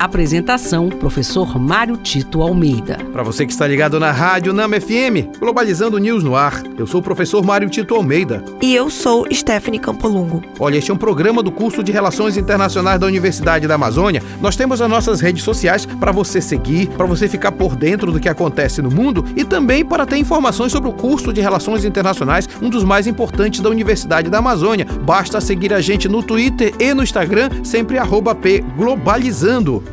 Apresentação: Professor Mário Tito Almeida. Para você que está ligado na Rádio Nama FM, Globalizando News no ar. Eu sou o professor Mário Tito Almeida. E eu sou Stephanie Campolungo. Olha, este é um programa do curso de Relações Internacionais da Universidade da Amazônia. Nós temos as nossas redes sociais para você seguir, para você ficar por dentro do que acontece no mundo e também para ter informações sobre o curso de Relações Internacionais, um dos mais importantes da Universidade da Amazônia. Basta seguir a gente no Twitter e no Instagram, sempre arroba P Globalizando.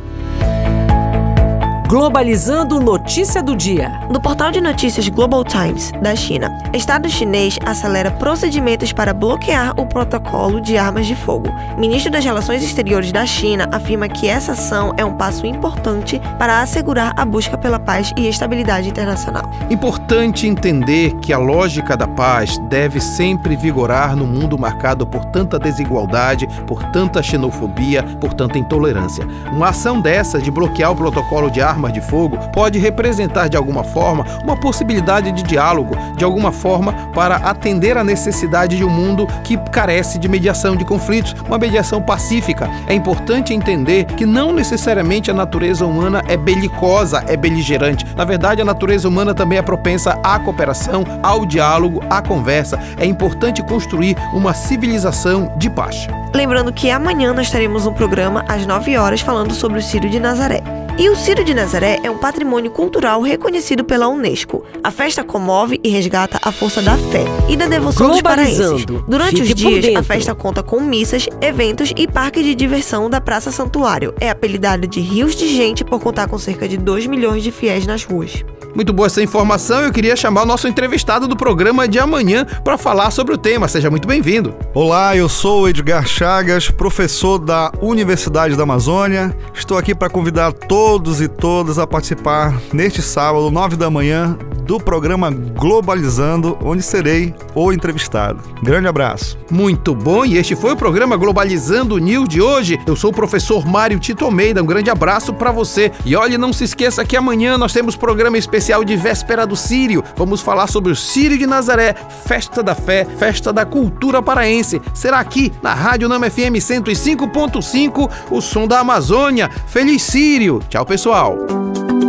Globalizando notícia do dia. No portal de notícias Global Times, da China, Estado chinês acelera procedimentos para bloquear o protocolo de armas de fogo. O ministro das Relações Exteriores da China afirma que essa ação é um passo importante para assegurar a busca pela paz e estabilidade internacional. Importante entender que a lógica da paz deve sempre vigorar no mundo marcado por tanta desigualdade, por tanta xenofobia, por tanta intolerância. Uma ação dessa de bloquear o protocolo de armas arma de fogo pode representar de alguma forma uma possibilidade de diálogo, de alguma forma para atender a necessidade de um mundo que carece de mediação de conflitos, uma mediação pacífica. É importante entender que não necessariamente a natureza humana é belicosa, é beligerante. Na verdade, a natureza humana também é propensa à cooperação, ao diálogo, à conversa. É importante construir uma civilização de paz. Lembrando que amanhã nós teremos um programa às 9 horas falando sobre o Círio de Nazaré. E o Círio de Nazaré é um patrimônio cultural reconhecido pela Unesco. A festa comove e resgata a força da fé e da devoção dos paraenses. Durante os dias, a festa conta com missas, eventos e parque de diversão da Praça Santuário. É apelidada de Rios de Gente por contar com cerca de 2 milhões de fiéis nas ruas. Muito boa essa informação. Eu queria chamar o nosso entrevistado do programa de amanhã para falar sobre o tema. Seja muito bem-vindo. Olá, eu sou Edgar Chagas, professor da Universidade da Amazônia. Estou aqui para convidar todos e todas a participar neste sábado, 9 da manhã, do programa Globalizando, onde serei o entrevistado. Grande abraço. Muito bom, e este foi o programa Globalizando News de hoje. Eu sou o professor Mário Tito Almeida. Um grande abraço para você. E olhe, não se esqueça que amanhã nós temos programa especial de véspera do Sírio. Vamos falar sobre o Sírio de Nazaré, festa da fé, festa da cultura paraense. Será aqui na Rádio Nama FM 105.5, o som da Amazônia. Feliz Sírio. Tchau, pessoal.